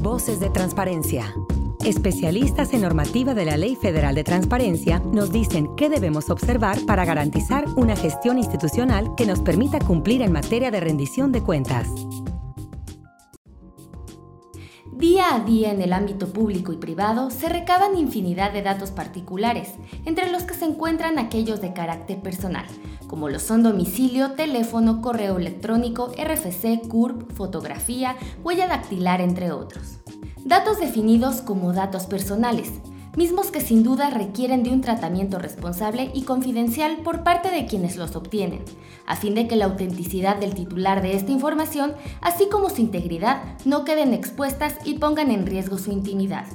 Voces de Transparencia. Especialistas en normativa de la Ley Federal de Transparencia nos dicen qué debemos observar para garantizar una gestión institucional que nos permita cumplir en materia de rendición de cuentas. Día a día en el ámbito público y privado se recaban infinidad de datos particulares, entre los que se encuentran aquellos de carácter personal, como lo son domicilio, teléfono, correo electrónico, RFC, CURP, fotografía, huella dactilar, entre otros. Datos definidos como datos personales, mismos que sin duda requieren de un tratamiento responsable y confidencial por parte de quienes los obtienen, a fin de que la autenticidad del titular de esta información, así como su integridad, no queden expuestas y pongan en riesgo su intimidad.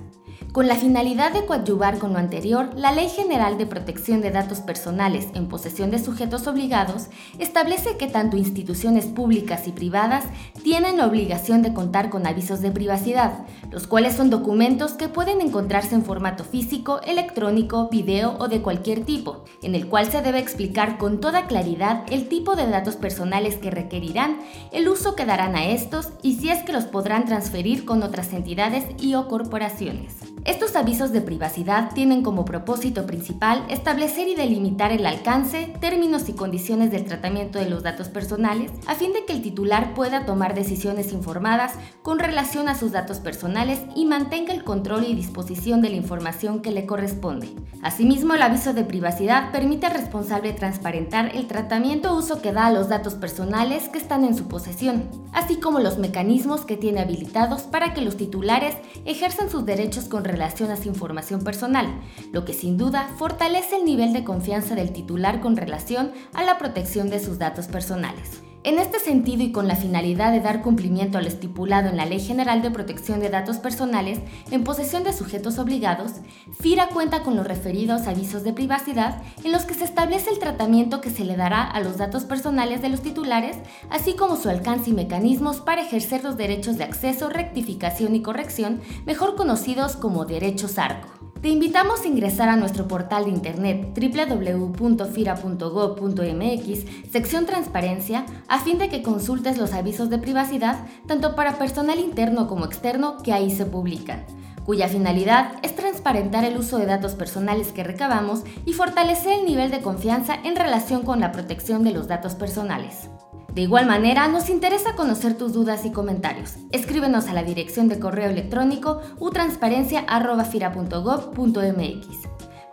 Con la finalidad de coadyuvar con lo anterior, la Ley General de Protección de Datos Personales en posesión de sujetos obligados establece que tanto instituciones públicas y privadas tienen la obligación de contar con avisos de privacidad, los cuales son documentos que pueden encontrarse en formato físico, electrónico, video o de cualquier tipo, en el cual se debe explicar con toda claridad el tipo de datos personales que requerirán, el uso que darán a estos y si es que los podrán transferir con otras entidades y o corporaciones. Estos avisos de privacidad tienen como propósito principal establecer y delimitar el alcance, términos y condiciones del tratamiento de los datos personales a fin de que el titular pueda tomar decisiones informadas con relación a sus datos personales y mantenga el control y disposición de la información que le corresponde. Asimismo, el aviso de privacidad permite al responsable transparentar el tratamiento o uso que da a los datos personales que están en su posesión, así como los mecanismos que tiene habilitados para que los titulares ejerzan sus derechos con relación relación a su información personal, lo que sin duda fortalece el nivel de confianza del titular con relación a la protección de sus datos personales. En este sentido y con la finalidad de dar cumplimiento a lo estipulado en la Ley General de Protección de Datos Personales en posesión de sujetos obligados, FIRA cuenta con los referidos avisos de privacidad en los que se establece el tratamiento que se le dará a los datos personales de los titulares, así como su alcance y mecanismos para ejercer los derechos de acceso, rectificación y corrección, mejor conocidos como derechos ARCO. Te invitamos a ingresar a nuestro portal de internet www.fira.gov.mx, sección Transparencia, a fin de que consultes los avisos de privacidad tanto para personal interno como externo que ahí se publican, cuya finalidad es transparentar el uso de datos personales que recabamos y fortalecer el nivel de confianza en relación con la protección de los datos personales. De igual manera, nos interesa conocer tus dudas y comentarios. Escríbenos a la dirección de correo electrónico utransparencia.fira.gov.mx.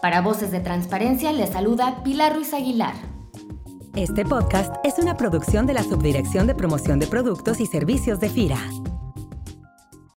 Para Voces de Transparencia les saluda Pilar Ruiz Aguilar. Este podcast es una producción de la Subdirección de Promoción de Productos y Servicios de FIRA.